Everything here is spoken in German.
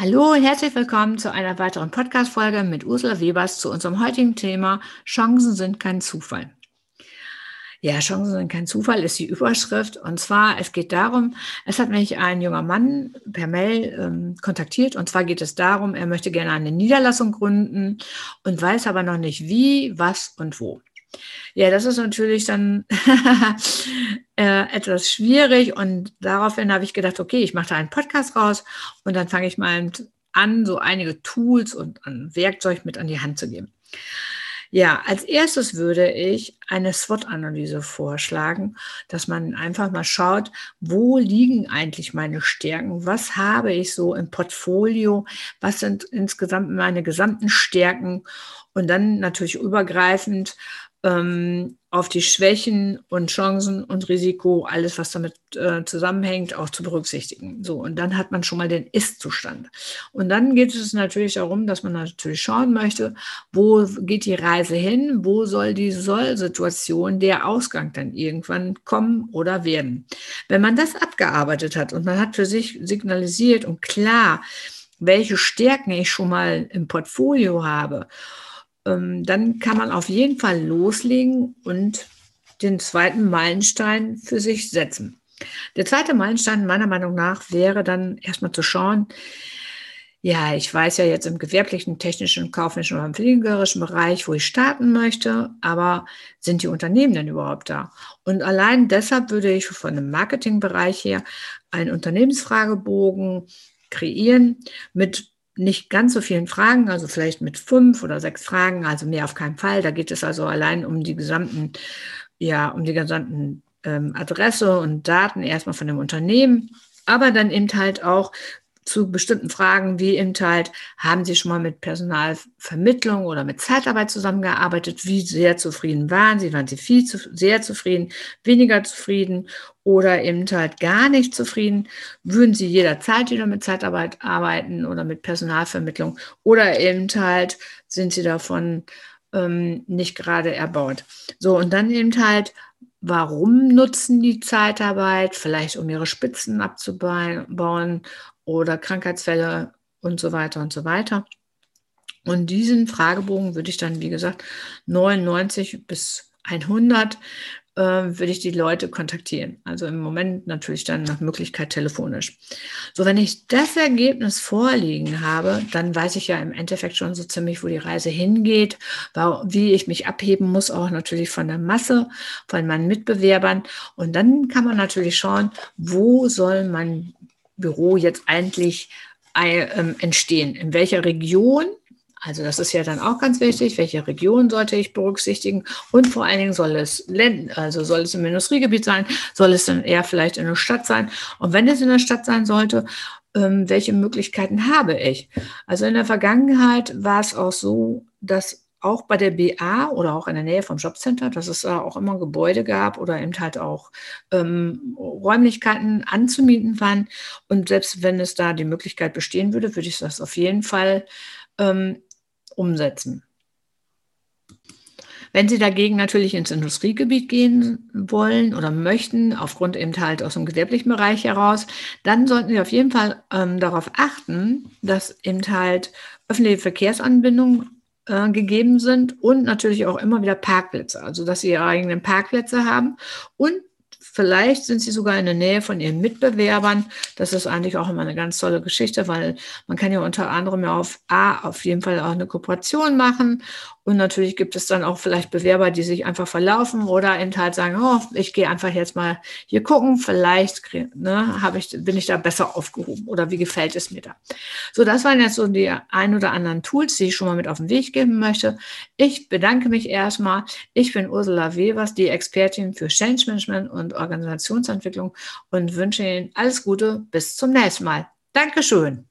Hallo, herzlich willkommen zu einer weiteren Podcast-Folge mit Ursula Webers zu unserem heutigen Thema Chancen sind kein Zufall. Ja, Chancen sind kein Zufall ist die Überschrift. Und zwar, es geht darum, es hat mich ein junger Mann per Mail ähm, kontaktiert. Und zwar geht es darum, er möchte gerne eine Niederlassung gründen und weiß aber noch nicht wie, was und wo. Ja, das ist natürlich dann äh, etwas schwierig und daraufhin habe ich gedacht, okay, ich mache da einen Podcast raus und dann fange ich mal an, so einige Tools und ein Werkzeug mit an die Hand zu geben. Ja, als erstes würde ich eine SWOT-Analyse vorschlagen, dass man einfach mal schaut, wo liegen eigentlich meine Stärken? Was habe ich so im Portfolio? Was sind insgesamt meine gesamten Stärken? Und dann natürlich übergreifend, ähm, auf die Schwächen und Chancen und Risiko, alles, was damit äh, zusammenhängt, auch zu berücksichtigen. So, und dann hat man schon mal den Ist-Zustand. Und dann geht es natürlich darum, dass man natürlich schauen möchte, wo geht die Reise hin, wo soll die Soll-Situation, der Ausgang dann irgendwann kommen oder werden. Wenn man das abgearbeitet hat und man hat für sich signalisiert und klar, welche Stärken ich schon mal im Portfolio habe ähm, dann kann man auf jeden Fall loslegen und den zweiten Meilenstein für sich setzen. Der zweite Meilenstein meiner Meinung nach wäre dann erstmal zu schauen, ja, ich weiß ja jetzt im gewerblichen, technischen, kaufmännischen oder im pflegerischen Bereich, wo ich starten möchte, aber sind die Unternehmen denn überhaupt da? Und allein deshalb würde ich von dem Marketingbereich her einen Unternehmensfragebogen kreieren mit nicht ganz so vielen Fragen, also vielleicht mit fünf oder sechs Fragen, also mehr auf keinen Fall. Da geht es also allein um die gesamten, ja, um die gesamten ähm, Adresse und Daten erstmal von dem Unternehmen, aber dann eben halt auch zu bestimmten Fragen wie eben halt, haben Sie schon mal mit Personalvermittlung oder mit Zeitarbeit zusammengearbeitet? Wie sehr zufrieden waren Sie? Waren Sie viel zu, sehr zufrieden, weniger zufrieden oder eben halt gar nicht zufrieden? Würden Sie jederzeit wieder mit Zeitarbeit arbeiten oder mit Personalvermittlung? Oder eben halt sind Sie davon ähm, nicht gerade erbaut? So, und dann eben halt, Warum nutzen die Zeitarbeit? Vielleicht um ihre Spitzen abzubauen oder Krankheitsfälle und so weiter und so weiter. Und diesen Fragebogen würde ich dann, wie gesagt, 99 bis 100 äh, würde ich die Leute kontaktieren. Also im Moment natürlich dann nach Möglichkeit telefonisch. So, wenn ich das Ergebnis vorliegen habe, dann weiß ich ja im Endeffekt schon so ziemlich, wo die Reise hingeht, wie ich mich abheben muss, auch natürlich von der Masse, von meinen Mitbewerbern. Und dann kann man natürlich schauen, wo soll mein Büro jetzt eigentlich äh, entstehen? In welcher Region? Also das ist ja dann auch ganz wichtig, welche Region sollte ich berücksichtigen und vor allen Dingen soll es also soll es im Industriegebiet sein, soll es dann eher vielleicht in der Stadt sein und wenn es in der Stadt sein sollte, ähm, welche Möglichkeiten habe ich? Also in der Vergangenheit war es auch so, dass auch bei der BA oder auch in der Nähe vom Jobcenter, dass es da auch immer Gebäude gab oder eben halt auch ähm, Räumlichkeiten anzumieten waren. Und selbst wenn es da die Möglichkeit bestehen würde, würde ich das auf jeden Fall ähm, umsetzen. Wenn Sie dagegen natürlich ins Industriegebiet gehen wollen oder möchten, aufgrund eben halt aus dem gewerblichen Bereich heraus, dann sollten Sie auf jeden Fall ähm, darauf achten, dass eben halt öffentliche Verkehrsanbindungen äh, gegeben sind und natürlich auch immer wieder Parkplätze, also dass sie ihre eigenen Parkplätze haben und Vielleicht sind sie sogar in der Nähe von ihren Mitbewerbern. Das ist eigentlich auch immer eine ganz tolle Geschichte, weil man kann ja unter anderem ja auf A auf jeden Fall auch eine Kooperation machen und natürlich gibt es dann auch vielleicht Bewerber, die sich einfach verlaufen oder eben halt sagen, oh, ich gehe einfach jetzt mal hier gucken, vielleicht ne, ich, bin ich da besser aufgehoben oder wie gefällt es mir da. So, das waren jetzt so die ein oder anderen Tools, die ich schon mal mit auf den Weg geben möchte. Ich bedanke mich erstmal. Ich bin Ursula Wevers, die Expertin für Change Management und Organisationsentwicklung und wünsche Ihnen alles Gute. Bis zum nächsten Mal. Dankeschön.